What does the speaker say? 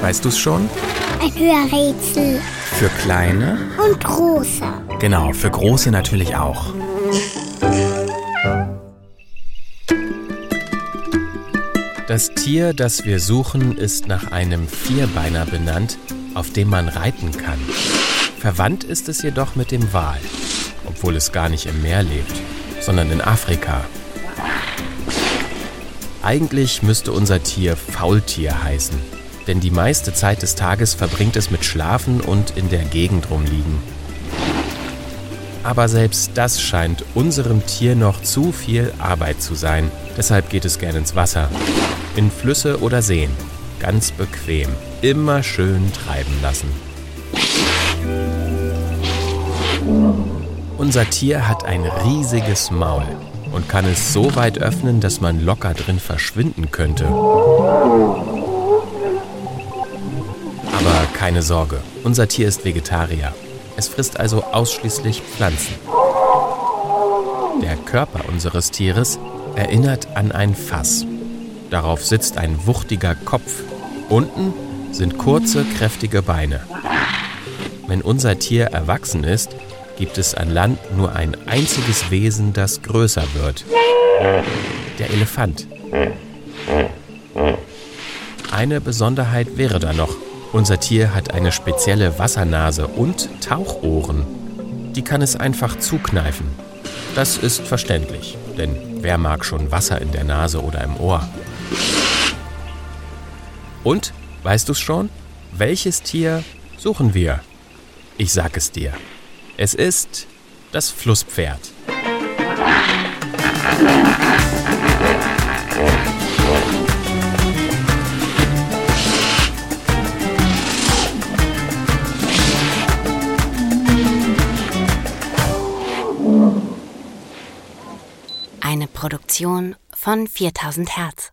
Weißt du es schon? Ein Hörrätsel. Für kleine? Und große. Genau, für große natürlich auch. Das Tier, das wir suchen, ist nach einem Vierbeiner benannt, auf dem man reiten kann. Verwandt ist es jedoch mit dem Wal, obwohl es gar nicht im Meer lebt, sondern in Afrika. Eigentlich müsste unser Tier Faultier heißen, denn die meiste Zeit des Tages verbringt es mit Schlafen und in der Gegend rumliegen. Aber selbst das scheint unserem Tier noch zu viel Arbeit zu sein. Deshalb geht es gern ins Wasser, in Flüsse oder Seen. Ganz bequem, immer schön treiben lassen. Unser Tier hat ein riesiges Maul und kann es so weit öffnen, dass man locker drin verschwinden könnte. Aber keine Sorge, unser Tier ist Vegetarier. Es frisst also ausschließlich Pflanzen. Der Körper unseres Tieres erinnert an ein Fass. Darauf sitzt ein wuchtiger Kopf. Unten sind kurze, kräftige Beine. Wenn unser Tier erwachsen ist, gibt es an Land nur ein einziges Wesen, das größer wird. Der Elefant. Eine Besonderheit wäre da noch. Unser Tier hat eine spezielle Wassernase und Tauchohren. Die kann es einfach zukneifen. Das ist verständlich, denn wer mag schon Wasser in der Nase oder im Ohr? Und, weißt du's schon? Welches Tier suchen wir? Ich sag es dir. Es ist das Flusspferd. Eine Produktion von 4000 Hertz.